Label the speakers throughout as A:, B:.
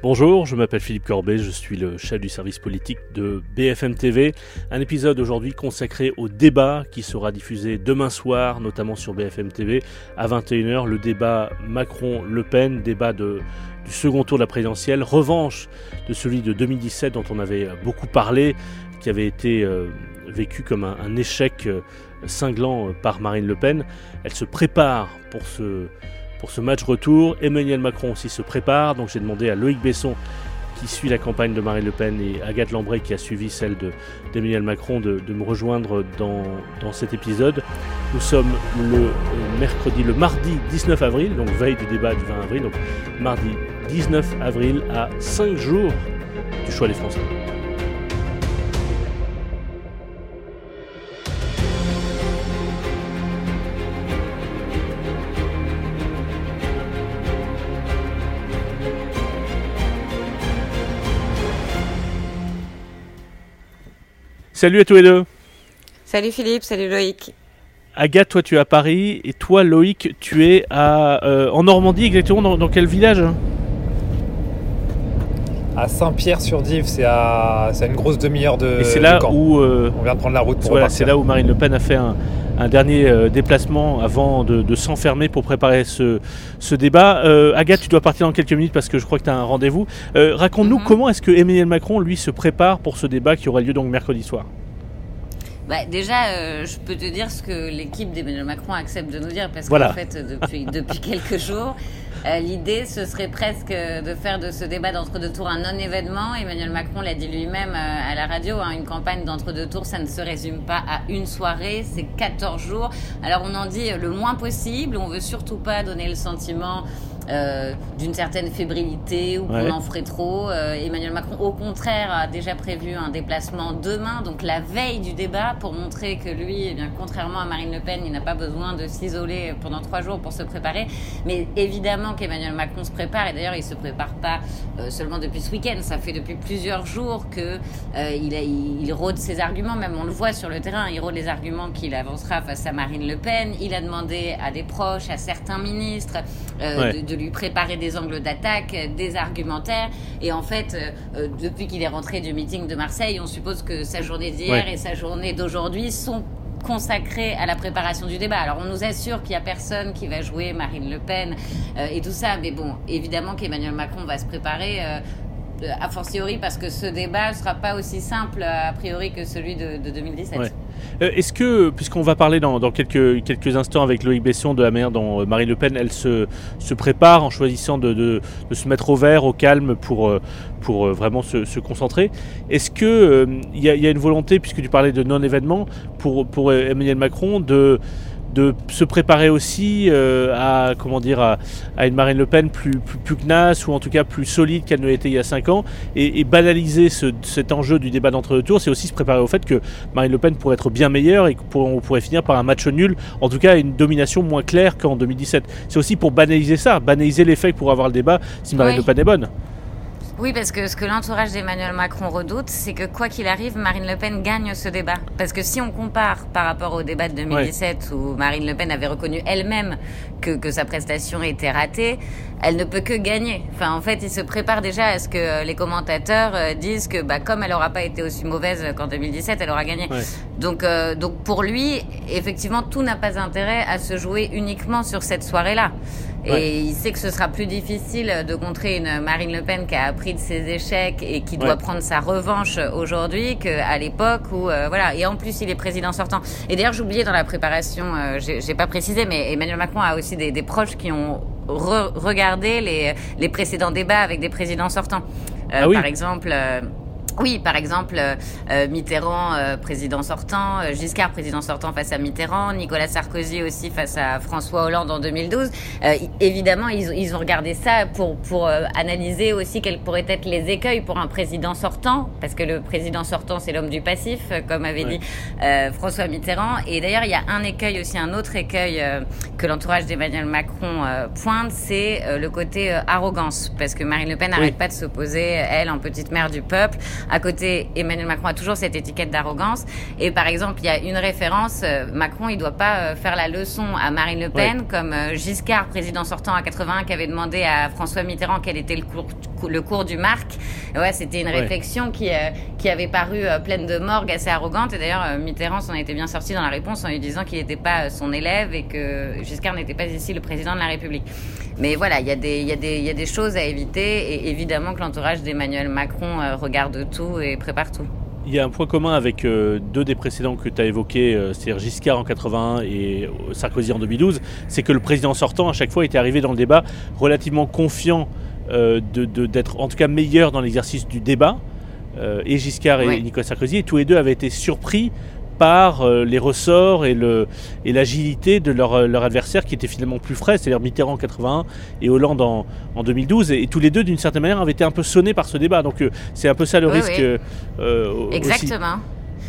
A: Bonjour, je m'appelle Philippe Corbet, je suis le chef du service politique de BFM TV. Un épisode aujourd'hui consacré au débat qui sera diffusé demain soir, notamment sur BFM TV, à 21h, le débat Macron-Le Pen, débat du second tour de la présidentielle, revanche de celui de 2017 dont on avait beaucoup parlé, qui avait été euh, vécu comme un, échec euh, cinglant par Marine Le Pen. Elle se prépare pour ce pour ce match retour. Emmanuel Macron aussi se prépare, donc j'ai demandé à Loïc Besson qui suit la campagne de Marine Le Pen et Agathe Lambray qui a suivi celle d'Emmanuel Macron de, me rejoindre dans, dans, cet épisode. Nous sommes le mercredi, le mardi 19 avril, donc veille du débat du 20 avril, donc mardi 19 avril à 5 jours du choix des Français. Salut à tous les deux.
B: Salut Philippe, salut Loïc.
A: Agathe, toi tu es à Paris et toi Loïc, tu es à, euh, en Normandie exactement dans, quel village
C: À Saint-Pierre-sur-Dive, c'est à, une grosse demi-heure de.
A: Et c'est là où euh,
C: on vient de prendre la route pour
A: voilà, c'est là où Marine Le Pen a fait un, dernier euh, déplacement avant de, s'enfermer pour préparer ce, débat. Agathe, tu dois partir dans quelques minutes parce que je crois que tu as un rendez-vous. Raconte-nous mhm. comment est-ce que Emmanuel Macron, lui, se prépare pour ce débat qui aura lieu donc mercredi soir
B: bah, déjà, euh, je peux te dire ce que l'équipe d'Emmanuel Macron accepte de nous dire, parce qu'en fait, depuis, depuis quelques jours, euh, l'idée, ce serait presque de faire de ce débat d'entre-deux tours un non-événement. Emmanuel Macron l'a dit lui-même euh, à la radio, hein, une campagne d'entre-deux tours, ça ne se résume pas à une soirée, c'est 14 jours. Alors on en dit le moins possible, on veut surtout pas donner le sentiment euh, d'une certaine fébrilité ou qu'on en ferait trop. Euh, Emmanuel Macron, au contraire, a déjà prévu un déplacement demain, donc la veille du débat, pour montrer que lui, eh bien, contrairement à Marine Le Pen, il n'a pas besoin de s'isoler pendant trois jours pour se préparer. Mais évidemment qu'Emmanuel Macron se prépare, et d'ailleurs, il se prépare pas euh, seulement depuis ce week-end. Ça fait depuis plusieurs jours que il, il, rôde ses arguments. Même on le voit sur le terrain, il rôde les arguments qu'il avancera face à Marine Le Pen. Il a demandé à des proches, à certains ministres, de, de lui préparer des angles d'attaque, des argumentaires. Et en fait, euh, euh, depuis qu'il est rentré du meeting de Marseille, on suppose que sa journée d'hier et sa journée d'aujourd'hui sont consacrées à la préparation du débat. Alors on nous assure qu'il n'y a personne qui va jouer Marine Le Pen euh, et tout ça, mais bon, évidemment qu'Emmanuel Macron va se préparer a fortiori parce que ce débat ne sera pas aussi simple a priori que celui de, 2017.
A: Euh, est-ce que, puisqu'on va parler dans, quelques, instants avec Loïc Besson de la manière dont euh, Marine Le Pen, elle se, prépare en choisissant de, se mettre au vert, au calme pour, euh, vraiment se, concentrer, est-ce qu'il il y, a une volonté, puisque tu parlais de non-événement, pour Emmanuel Macron de de se préparer aussi euh, à comment dire à, une Marine Le Pen plus, plus, plus ou en tout cas plus solide qu'elle ne l'était il y a 5 ans. Et, banaliser cet enjeu du débat d'entre-deux tours c'est aussi se préparer au fait que Marine Le Pen pourrait être bien meilleure et qu'on pourrait finir par un match nul en tout cas une domination moins claire qu'en 2017 c'est aussi pour banaliser ça banaliser l'effet pour avoir le débat si Marine Le Pen est bonne
B: oui, parce que ce que l'entourage d'Emmanuel Macron redoute, c'est que quoi qu'il arrive, Marine Le Pen gagne ce débat. Parce que si on compare par rapport au débat de 2017 où Marine Le Pen avait reconnu elle-même que, que sa prestation était ratée, elle ne peut que gagner. Enfin, en fait, il se prépare déjà à ce que les commentateurs euh, disent que, bah, comme elle n'aura pas été aussi mauvaise qu'en 2017, elle aura gagné. Donc, euh, donc pour lui, effectivement, tout n'a pas intérêt à se jouer uniquement sur cette soirée-là. Et il sait que ce sera plus difficile de contrer une Marine Le Pen qui a appris de ses échecs et qui doit prendre sa revanche aujourd'hui qu'à l'époque où euh, voilà. Et en plus, il est président sortant. Et d'ailleurs, j'oubliais dans la préparation, euh, j'ai pas précisé, mais Emmanuel Macron a aussi des, des proches qui ont regardé les, les précédents débats avec des présidents sortants. Euh, ah par exemple. Oui, par exemple, euh, euh, Mitterrand, euh, président sortant, Giscard, président sortant face à Mitterrand, Nicolas Sarkozy aussi face à François Hollande en 2012. évidemment, ils, ils, ont regardé ça pour, pour analyser aussi quels pourraient être les écueils pour un président sortant, parce que le président sortant, c'est l'homme du passif, comme avait dit François Mitterrand. Et d'ailleurs, il y a un écueil aussi, un autre écueil que l'entourage d'Emmanuel Macron pointe, c'est le côté arrogance, parce que Marine Le Pen n'arrête pas de s'opposer, elle, en petite mère du peuple à côté, Emmanuel Macron a toujours cette étiquette d'arrogance. Et par exemple, il y a une référence, euh, Macron, il doit pas euh, faire la leçon à Marine Le Pen, comme euh, Giscard, président sortant à 81, qui avait demandé à François Mitterrand quel était le cours, le cours du Marc. ouais, c'était une réflexion qui, qui avait paru pleine de morgue, assez arrogante. Et d'ailleurs, Mitterrand s'en était bien sorti dans la réponse en lui disant qu'il n'était pas son élève et que Giscard n'était pas ici le président de la République. Mais voilà, il y, a des, y, a des, y a des choses à éviter et évidemment que l'entourage d'Emmanuel Macron regarde tout et prépare tout.
A: Il y a un point commun avec euh, deux des précédents que tu as évoqués, euh, c'est-à-dire Giscard en 81 et euh, Sarkozy en 2012, c'est que le président sortant à chaque fois était arrivé dans le débat relativement confiant d'être en tout cas meilleur dans l'exercice du débat. et Giscard et Nicolas Sarkozy, et tous les deux avaient été surpris par euh, les ressorts et l'agilité de leur, leur, adversaire qui était finalement plus frais, c'est-à-dire Mitterrand en 81 et Hollande en, en 2012. Et, tous les deux, d'une certaine manière, avaient été un peu sonnés par ce débat. Donc euh, c'est un peu ça le risque.
B: Euh, Exactement.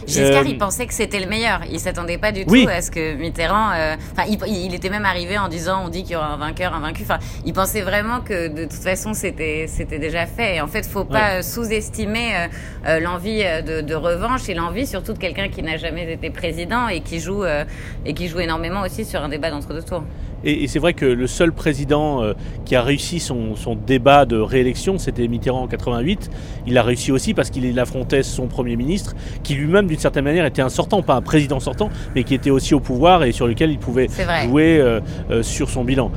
B: Giscard, il euh, pensait que c'était le meilleur. Il s'attendait pas du tout à ce que Mitterrand. Euh, enfin, il, était même arrivé en disant on dit qu'il y aura un vainqueur, un vaincu. Enfin, il pensait vraiment que de toute façon c'était c'était déjà fait. Et en fait, faut pas sous-estimer euh, l'envie de, de, revanche et l'envie surtout de quelqu'un qui n'a jamais été président et qui joue et qui joue énormément aussi sur un débat d'entre deux tours.
A: Et, c'est vrai que le seul président euh, qui a réussi son, débat de réélection, c'était Mitterrand en 88. Il a réussi aussi parce qu'il affrontait son Premier ministre, qui lui-même, d'une certaine manière, était un sortant, pas un président sortant, mais qui était aussi au pouvoir et sur lequel il pouvait jouer euh, euh, sur son bilan.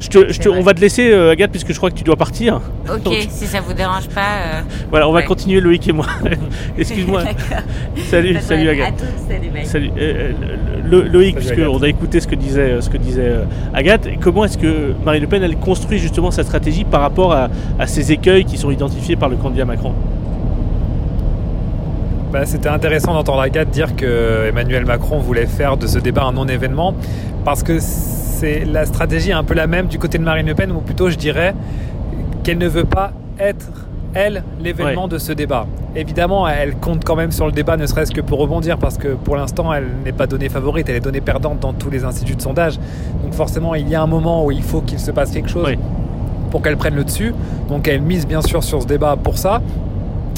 A: Je te, on va te laisser, Agathe, puisque je crois que tu dois partir.
B: Ok, si ça vous dérange pas.
A: Voilà, on va continuer Loïc et moi. Excuse-moi. salut, salut Agathe.
B: À salut
A: Loïc, puisqu'on a écouté ce que disait, ce que disait Agathe, comment est-ce que Marine Le Pen elle construit justement sa stratégie par rapport à, ces écueils qui sont identifiés par le candidat Macron?
C: Bah, C'était intéressant d'entendre Agathe dire que Emmanuel Macron voulait faire de ce débat un non-événement parce que c'est la stratégie un peu la même du côté de Marine Le Pen ou plutôt je dirais qu'elle ne veut pas être elle, l'événement de ce débat. Évidemment, elle compte quand même sur le débat, ne serait-ce que pour rebondir, parce que pour l'instant, elle n'est pas donnée favorite, elle est donnée perdante dans tous les instituts de sondage. Donc forcément, il y a un moment où il faut qu'il se passe quelque chose pour qu'elle prenne le dessus. Donc elle mise bien sûr sur ce débat pour ça.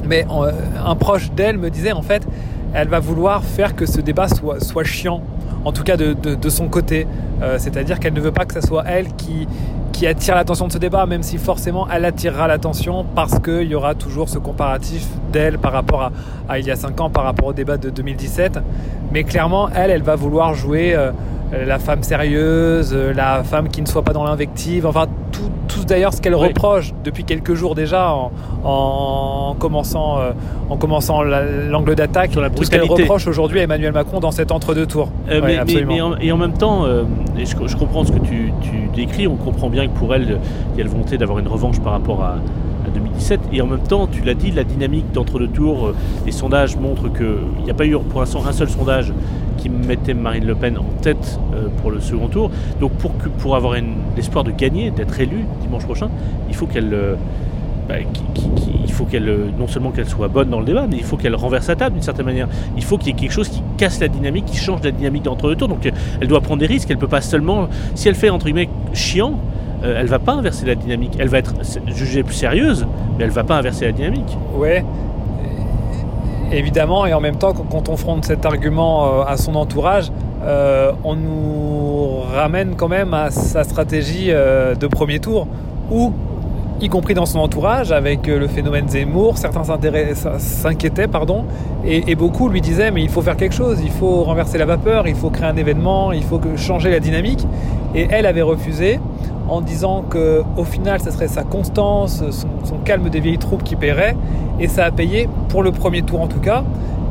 C: Mais euh, un proche d'elle me disait, en fait, elle va vouloir faire que ce débat soit, soit chiant, en tout cas de, de, son côté. Euh, c'est-à-dire qu'elle ne veut pas que ce soit elle qui, qui attire l'attention de ce débat, même si forcément elle attirera l'attention parce qu'il y aura toujours ce comparatif d'elle par rapport à, il y a 5 ans, par rapport au débat de 2017. Mais clairement, elle, elle va vouloir jouer euh, la femme sérieuse, euh, la femme qui ne soit pas dans l'invective, enfin tout, d'ailleurs ce qu'elle reproche depuis quelques jours déjà en, commençant, euh, en commençant l'angle d'attaque, tout ce qu'elle reproche aujourd'hui à Emmanuel Macron dans cet entre-deux tours.
A: Euh, mais, et en même temps, euh, et je, comprends ce que tu, décris, on comprend bien que pour elle, il y a la volonté d'avoir une revanche par rapport à, 2017. Et en même temps, tu l'as dit, la dynamique d'entre-deux tours, les sondages montrent qu'il n'y a pas eu pour l'instant un seul sondage qui mettait Marine Le Pen en tête pour le second tour. Donc pour, avoir l'espoir de gagner, d'être élu dimanche prochain, il faut qu'elle bah, il faut qu'elle, non seulement qu'elle soit bonne dans le débat, mais il faut qu'elle renverse la table d'une certaine manière. Il faut qu'il y ait quelque chose qui casse la dynamique, qui change la dynamique d'entre deux tours. Donc elle doit prendre des risques. Elle peut pas seulement, si elle fait entre guillemets chiant, euh, elle va pas inverser la dynamique. Elle va être jugée plus sérieuse, mais elle va pas inverser la dynamique.
C: Ouais. Évidemment, et en même temps, quand on fronte cet argument euh, à son entourage, euh, on nous ramène quand même à sa stratégie de premier tour, où y compris dans son entourage, avec euh, le phénomène Zemmour. Certains s'inquiétaient, pardon, et, beaucoup lui disaient mais il faut faire quelque chose, il faut renverser la vapeur, il faut créer un événement, il faut changer la dynamique. Et elle avait refusé en disant que au final, ce serait sa constance, son, calme des vieilles troupes qui paierait, et ça a payé pour le premier tour en tout cas.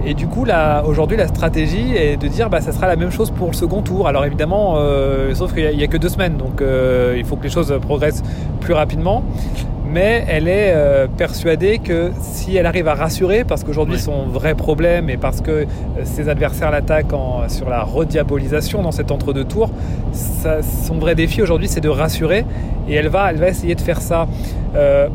C: Et du coup, aujourd'hui, la stratégie est de dire bah, ça sera la même chose pour le second tour. Alors évidemment, euh, sauf qu'il n'y a, que deux semaines, donc euh, il faut que les choses progressent plus rapidement. Mais elle est euh, persuadée que si elle arrive à rassurer, parce qu'aujourd'hui son vrai problème et parce que euh, ses adversaires l'attaquent sur la rediabolisation dans cet entre-deux tours, son vrai défi aujourd'hui c'est de rassurer et elle va, elle va essayer de faire ça. Euh,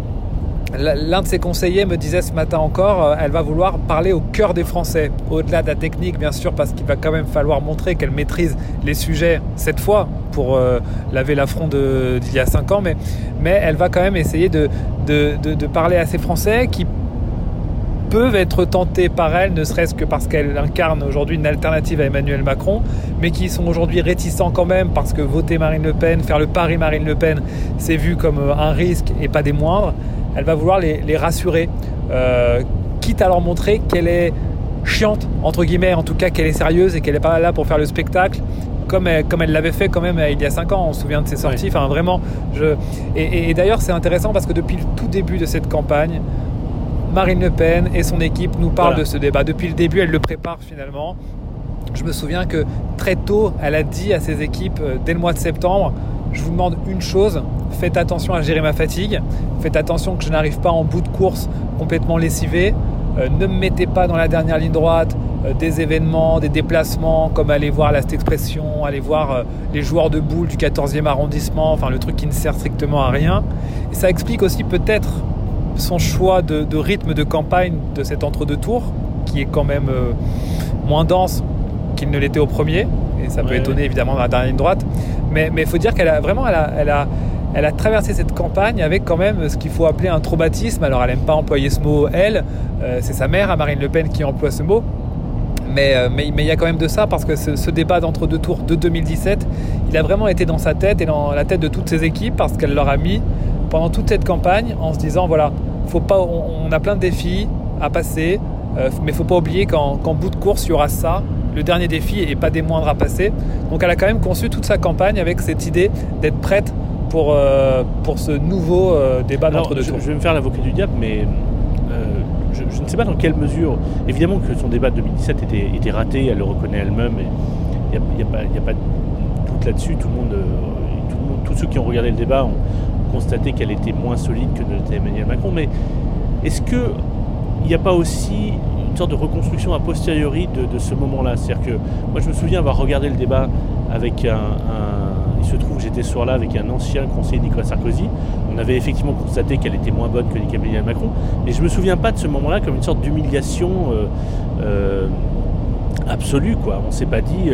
C: L'un de ses conseillers me disait ce matin encore, euh, elle va vouloir parler au cœur des Français, au-delà de la technique bien sûr, parce qu'il va quand même falloir montrer qu'elle maîtrise les sujets cette fois pour euh, laver l'affront d'il y a 5 ans, mais, elle va quand même essayer de, parler à ces Français qui peuvent être tentés par elle, ne serait-ce que parce qu'elle incarne aujourd'hui une alternative à Emmanuel Macron, mais qui sont aujourd'hui réticents quand même parce que voter Marine Le Pen, faire le pari Marine Le Pen, c'est vu comme euh, un risque et pas des moindres elle va vouloir les, rassurer, euh, quitte à leur montrer qu'elle est chiante, entre guillemets, en tout cas qu'elle est sérieuse et qu'elle n'est pas là pour faire le spectacle. Comme elle, comme elle l'avait fait quand même il y a 5 ans, on se souvient de ses sorties. Enfin, vraiment, je... Et, d'ailleurs, c'est intéressant parce que depuis le tout début de cette campagne, Marine Le Pen et son équipe nous parlent de ce débat. Depuis le début, elle le prépare finalement. Je me souviens que très tôt, elle a dit à ses équipes, euh, dès le mois de septembre, je vous demande une chose, faites attention à gérer ma fatigue, faites attention que je n'arrive pas en bout de course complètement lessivé, euh, ne me mettez pas dans la dernière ligne droite euh, des événements, des déplacements, comme aller voir la expression, aller voir euh, les joueurs de boules du 14e arrondissement, enfin le truc qui ne sert strictement à rien. Et ça explique aussi peut-être son choix de, rythme de campagne de cet entre-deux tours, qui est quand même moins dense qu'il ne l'était au premier, et ça peut étonner évidemment dans la dernière ligne droite. Mais il faut dire qu'elle a vraiment, elle a, elle a, elle a traversé cette campagne avec quand même ce qu'il faut appeler un traumatisme. Alors elle n'aime pas employer ce mot, elle, euh, c'est sa mère, Marine Le Pen, qui emploie ce mot. Mais, euh, mais, il y a quand même de ça parce que ce, débat d'entre-deux tours de 2017, il a vraiment été dans sa tête et dans la tête de toutes ses équipes parce qu'elle leur a mis pendant toute cette campagne en se disant voilà, faut pas, on, a plein de défis à passer, euh, mais faut pas oublier qu'en bout de course, il y aura ça le dernier défi et pas des moindres à passer. Donc elle a quand même conçu toute sa campagne avec cette idée d'être prête pour, euh, pour ce nouveau euh, débat d'entre-deux tours.
A: Je vais me faire l'avocat du diable, mais euh, je, ne sais pas dans quelle mesure. Évidemment que son débat de 2017 était, était raté, elle le reconnaît elle-même, il n'y a, a, pas de doute là-dessus. Tout le monde, tous ceux qui ont regardé le débat ont constaté qu'elle était moins solide que ne l'était Emmanuel Macron. Mais est-ce qu'il n'y a pas aussi une sorte de reconstruction a posteriori de, ce moment-là? C'est-à-dire que moi je me souviens avoir regardé le débat avec un, il se trouve que j'étais ce soir-là avec un ancien conseiller Nicolas Sarkozy. On avait effectivement constaté qu'elle était moins bonne que Emmanuel Macron, mais je me souviens pas de ce moment-là comme une sorte d'humiliation euh, euh, absolue. Quoi. On s'est pas dit.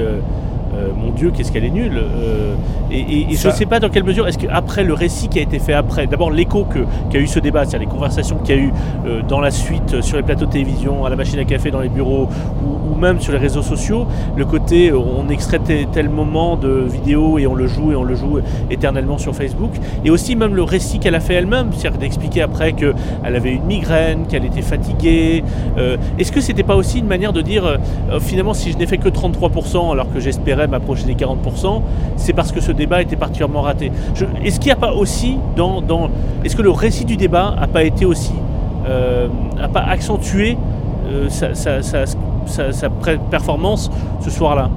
A: Euh, mon Dieu, qu'est-ce qu'elle est nulle. Euh, et, je ne sais pas dans quelle mesure, est-ce qu'après le récit qui a été fait après, d'abord l'écho qu'a eu ce débat, c'est-à-dire les conversations qu'il y a eu euh, dans la suite sur les plateaux de télévision, à la machine à café, dans les bureaux, ou, même sur les réseaux sociaux, le côté on extrait tel moment de vidéo et on le joue et on le joue éternellement sur Facebook, et aussi même le récit qu'elle a fait elle-même, c'est-à-dire d'expliquer après qu'elle avait une migraine, qu'elle était fatiguée. Est-ce que c'était pas aussi une manière de dire finalement si je n'ai fait que 33% alors que j'espérais m'approcher des 40%, c'est parce que ce débat était particulièrement raté. Est-ce qu'il n'y a pas aussi dans, dans est-ce que le récit du débat n'a pas été aussi, euh, a pas accentué euh, sa, sa, performance ce soir-là?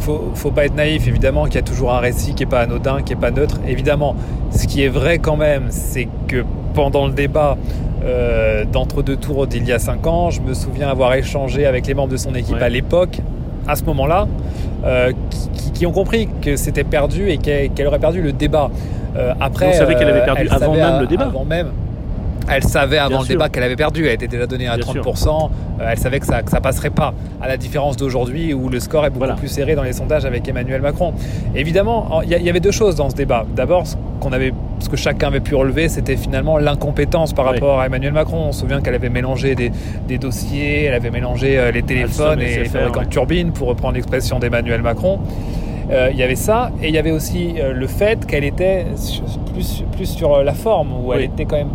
C: Faut, faut pas être naïf, évidemment qu'il y a toujours un récit qui n'est pas anodin, qui n'est pas neutre. Évidemment, ce qui est vrai quand même, c'est que pendant le débat euh, d'entre-deux tours d'il y a cinq ans, je me souviens avoir échangé avec les membres de son équipe à l'époque à ce moment-là, euh, qui, ont compris que c'était perdu et qu'elle aurait perdu le débat.
A: Euh, après, on savait qu'elle avait perdu avant même le débat.
C: Avant même, elle savait avant le débat qu'elle avait perdu, elle était déjà donnée à 30%, euh, elle savait que ça ne passerait pas, à la différence d'aujourd'hui où le score est beaucoup plus serré dans les sondages avec Emmanuel Macron. Évidemment, il y, avait deux choses dans ce débat. D'abord, ce, qu'on avait, ce que chacun avait pu relever, c'était finalement l'incompétence par rapport à Emmanuel Macron. On se souvient qu'elle avait mélangé des, dossiers, elle avait mélangé euh, les téléphones et les fabricants de turbines, pour reprendre l'expression d'Emmanuel Macron. Euh, il y avait ça, et il y avait aussi le fait qu'elle était plus, plus sur la forme, où elle était quand même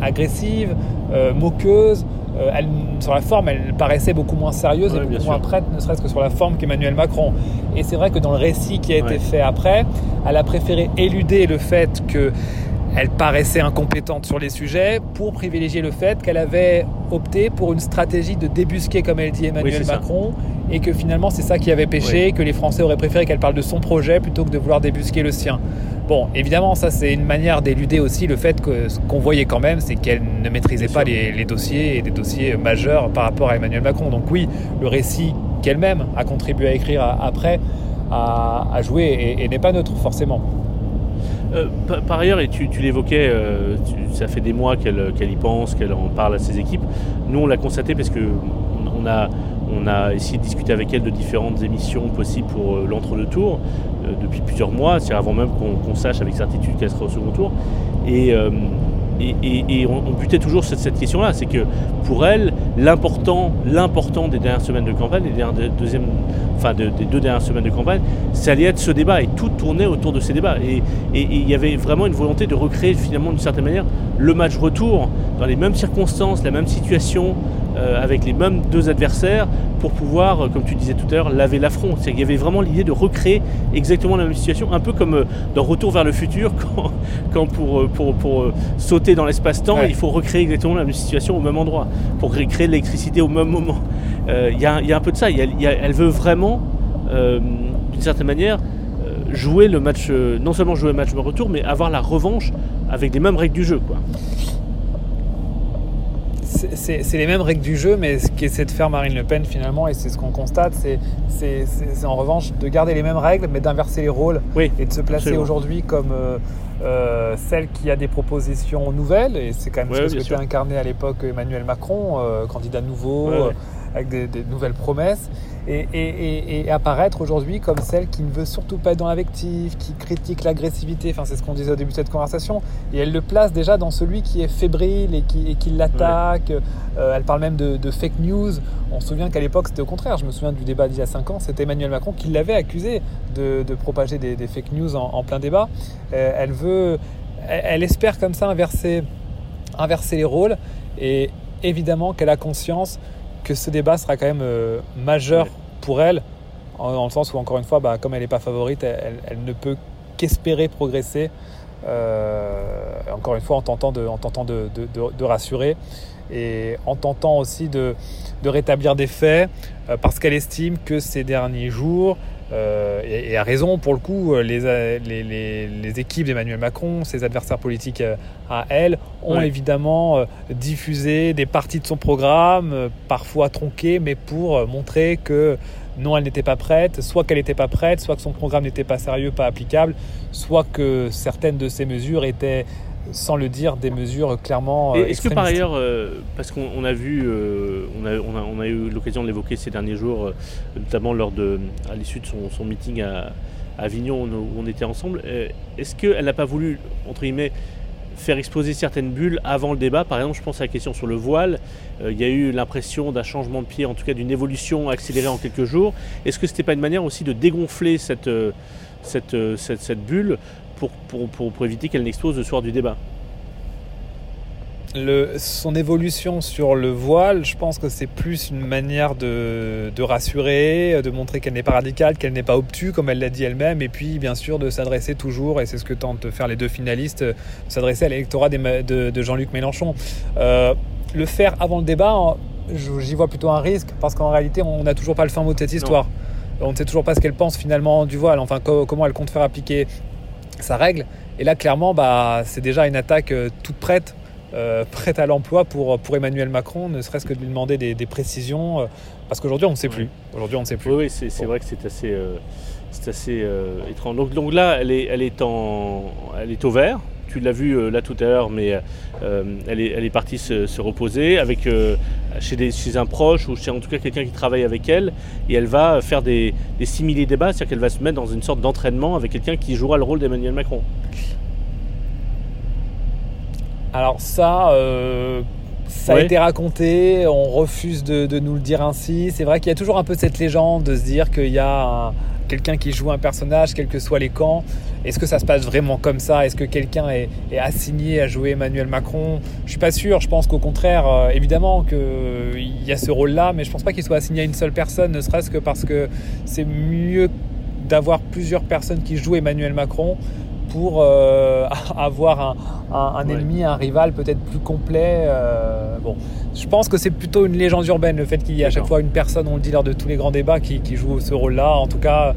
C: agressive, euh, moqueuse. Euh, elle, sur la forme, elle paraissait beaucoup moins sérieuse et beaucoup moins prête, ne serait-ce que sur la forme qu'Emmanuel Macron. Et c'est vrai que dans le récit qui a été fait après, elle a préféré éluder le fait que elle paraissait incompétente sur les sujets pour privilégier le fait qu'elle avait opté pour une stratégie de débusquer, comme elle dit Emmanuel Macron, et que finalement c'est ça qui avait péché, que les Français auraient préféré qu'elle parle de son projet plutôt que de vouloir débusquer le sien. Bon, évidemment, ça c'est une manière d'éluder aussi le fait que ce qu'on voyait quand même, c'est qu'elle ne maîtrisait pas les, dossiers et des dossiers majeurs par rapport à Emmanuel Macron. Donc oui, le récit qu'elle-même a contribué à écrire après a, joué et n'est pas neutre forcément.
A: Euh, par ailleurs, et tu, l'évoquais, euh, ça fait des mois qu'elle y pense, qu'elle en parle à ses équipes. Nous, on l'a constaté parce que on a, essayé de discuter avec elle de différentes émissions possibles pour euh, l'entre-deux tours depuis plusieurs mois, c'est avant même qu'on sache avec certitude qu'elle sera au second tour. Et, et, on, butait toujours sur cette question-là, c'est que pour elle, l'important, des dernières semaines de campagne, des, deuxième, enfin des deux dernières semaines de campagne, ça allait être ce débat et tout tournait autour de ces débats. Et il y avait vraiment une volonté de recréer finalement d'une certaine manière le match retour dans les mêmes circonstances, la même situation, euh, avec les mêmes deux adversaires pour pouvoir, euh, comme tu disais tout à l'heure, laver l'affront. Il y avait vraiment l'idée de recréer exactement la même situation, un peu comme euh, dans Retour vers le futur, quand, pour, pour, sauter dans l'espace-temps, il faut recréer exactement la même situation au même endroit, pour créer de l'électricité au même moment. Il y, a un peu de ça, elle veut vraiment, d'une certaine manière, jouer le match, non seulement jouer le match de retour, mais avoir la revanche avec les mêmes règles du jeu. Quoi
C: c'est les mêmes règles du jeu, mais ce qu'essaie de faire Marine Le Pen finalement, et c'est ce qu'on constate, c'est en revanche de garder les mêmes règles, mais d'inverser les rôles et de se placer aujourd'hui comme euh, euh, celle qui a des propositions nouvelles, et c'est quand même ce que tu as incarné à l'époque Emmanuel Macron, euh, candidat nouveau, avec des, nouvelles promesses et, apparaître aujourd'hui comme celle qui ne veut surtout pas être dans l'invective, qui critique l'agressivité, enfin c'est ce qu'on disait au début de cette conversation, et elle le place déjà dans celui qui est fébrile et qui, l'attaque, euh, elle parle même de, fake news, on se souvient qu'à l'époque c'était au contraire, je me souviens du débat d'il y a 5 ans, c'était Emmanuel Macron qui l'avait accusé de, propager des, fake news en, plein débat, euh, elle veut, elle, espère comme ça inverser, inverser les rôles, et évidemment qu'elle a conscience que ce débat sera quand même euh, majeur pour elle, en, le sens où, encore une fois, bah, comme elle n'est pas favorite, elle, ne peut qu'espérer progresser, euh, encore une fois, en tentant de, en tentant de, de, rassurer et en tentant aussi de, rétablir des faits, euh, parce qu'elle estime que ces derniers jours, euh, et, a raison pour le coup, euh, les, les, équipes d'Emmanuel Macron, ses adversaires politiques à elle, ont évidemment diffusé des parties de son programme, parfois tronquées, mais pour montrer que non, elle n'était pas prête, soit qu'elle n'était pas prête, soit que son programme n'était pas sérieux, pas applicable, soit que certaines de ses mesures étaient sans le dire, des mesures clairement.
A: Est-ce que par ailleurs, parce qu'on a vu, on, a, on, a, eu l'occasion de l'évoquer ces derniers jours, notamment lors de, à l'issue de son, meeting à, Avignon où on était ensemble, est-ce qu'elle n'a pas voulu, entre guillemets, faire exploser certaines bulles avant le débat? Par exemple, je pense à la question sur le voile. il y a eu l'impression d'un changement de pied, en tout cas d'une évolution accélérée en quelques jours. Est-ce que ce n'était pas une manière aussi de dégonfler cette, cette, cette, cette bulle pour, pour, éviter qu'elle n'explose le soir du débat.
C: Le, son évolution sur le voile, je pense que c'est plus une manière de, de rassurer, de montrer qu'elle n'est pas radicale, qu'elle n'est pas obtue, comme elle l'a dit elle-même, et puis bien sûr de s'adresser toujours, et c'est ce que tentent de faire les deux finalistes, s'adresser à l'électorat de, de Jean-Luc Mélenchon. Euh, le faire avant le débat, j'y vois plutôt un risque, parce qu'en réalité, on n'a toujours pas le fin mot de cette histoire. On ne sait toujours pas ce qu'elle pense finalement du voile, enfin comment elle compte faire appliquer sa règle. Et là, clairement, bah, c'est déjà une attaque euh, toute prête, euh, prête à l'emploi pour, pour Emmanuel Macron, ne serait-ce que de lui demander des, précisions, euh, parce qu'aujourd'hui, on ne sait plus. Aujourd'hui, on ne sait plus.
A: Oui, c'est vrai que c'est assez, assez étrange. Donc, donc, là, elle est, elle, est en, elle est au vert, tu l'as vu là tout à l'heure, mais elle, est, elle est partie se, reposer avec, chez, un proche ou chez en tout cas quelqu'un qui travaille avec elle. Et elle va faire des, des simili-débats, c'est-à-dire qu'elle va se mettre dans une sorte d'entraînement avec quelqu'un qui jouera le rôle d'Emmanuel Macron.
C: Alors ça, ça a été raconté, on refuse de, de, nous le dire ainsi. C'est vrai qu'il y a toujours un peu cette légende de se dire qu'il y a quelqu'un qui joue un personnage, quels que soient les camps. Est-ce que ça se passe vraiment comme ça? Est-ce que quelqu'un est, assigné à jouer Emmanuel Macron? Je suis pas sûr. Je pense qu'au contraire, euh, évidemment qu'il y a ce rôle-là, mais je pense pas qu'il soit assigné à une seule personne, ne serait-ce que parce que c'est mieux d'avoir plusieurs personnes qui jouent Emmanuel Macron pour euh, avoir un, ennemi, un rival peut-être plus complet. Euh, bon, je pense que c'est plutôt une légende urbaine le fait qu'il y ait à chaque fois une personne, on le dit lors de tous les grands débats, qui, joue ce rôle-là. En tout cas,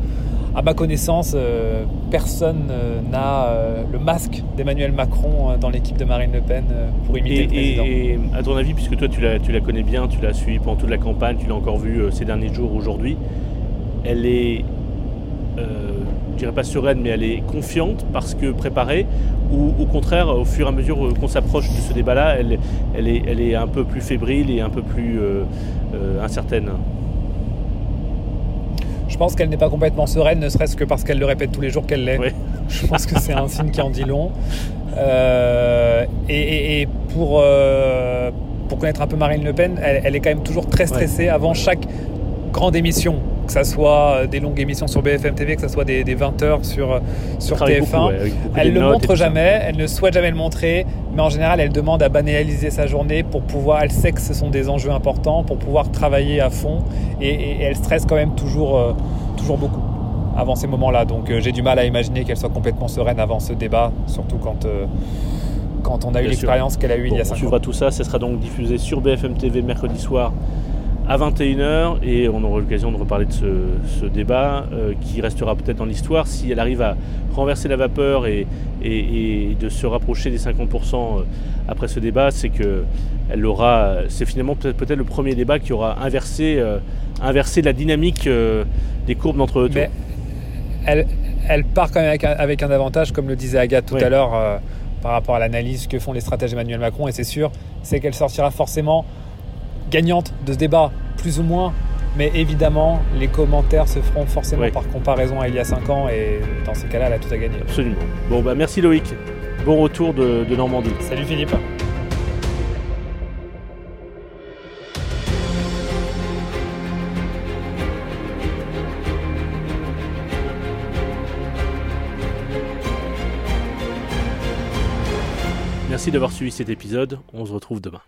C: à ma connaissance, euh, personne n'a le masque d'Emmanuel Macron dans l'équipe de Marine Le Pen pour imiter le président.
A: Et à ton avis, puisque toi tu la, tu la connais bien, tu l'as suivi pendant toute la campagne, tu l'as encore vu ces derniers jours, aujourd'hui, elle est je dirais pas sereine, mais elle est confiante parce que préparée, ou au contraire, au fur et à mesure qu'on s'approche de ce débat-là, elle, elle, est, elle est un peu plus fébrile et un peu plus euh, euh, incertaine
C: Je pense qu'elle n'est pas complètement sereine, ne serait-ce que parce qu'elle le répète tous les jours qu'elle l'est. Je pense que c'est un signe qui en dit long. Euh, et, pour, pour connaître un peu Marine Le Pen, elle, elle est quand même toujours très stressée avant chaque grande émission que ce soit euh, des longues émissions sur BFM TV, que ce soit des, 20 heures sur, euh, sur TF1. elle ne le montre jamais, elle ne souhaite jamais le montrer, mais en général, elle demande à banaliser sa journée pour pouvoir, elle sait que ce sont des enjeux importants, pour pouvoir travailler à fond, et, elle stresse quand même toujours, euh, toujours beaucoup avant ces moments-là. Donc j'ai du mal à imaginer qu'elle soit complètement sereine avant ce débat, surtout quand... quand on a eu l'expérience qu'elle a eue il y a 5 ans. On
A: suivra tout ça, ce sera donc diffusé sur BFM TV mercredi soir à 21h et on aura l'occasion de reparler de ce, débat euh, qui restera peut-être dans l'histoire si elle arrive à renverser la vapeur et, et, de se rapprocher des 50% euh, après ce débat, c'est que elle aura, c'est finalement peut-être peut le premier débat qui aura inversé, euh, inversé la dynamique des courbes d'entre eux.
C: Mais elle, elle, part quand même avec un, avec un, avantage, comme le disait Agathe tout à l'heure, par rapport à l'analyse que font les stratèges Emmanuel Macron, et c'est sûr, c'est qu'elle sortira forcément gagnante de ce débat, plus ou moins. Mais évidemment, les commentaires se feront forcément par comparaison à il y a 5 ans et dans ce cas-là, elle a tout à gagner.
A: Absolument. Bon, bah merci Loïc. Bon retour de, de Normandie.
C: Salut Philippe.
A: Merci d'avoir suivi cet épisode. On se retrouve demain.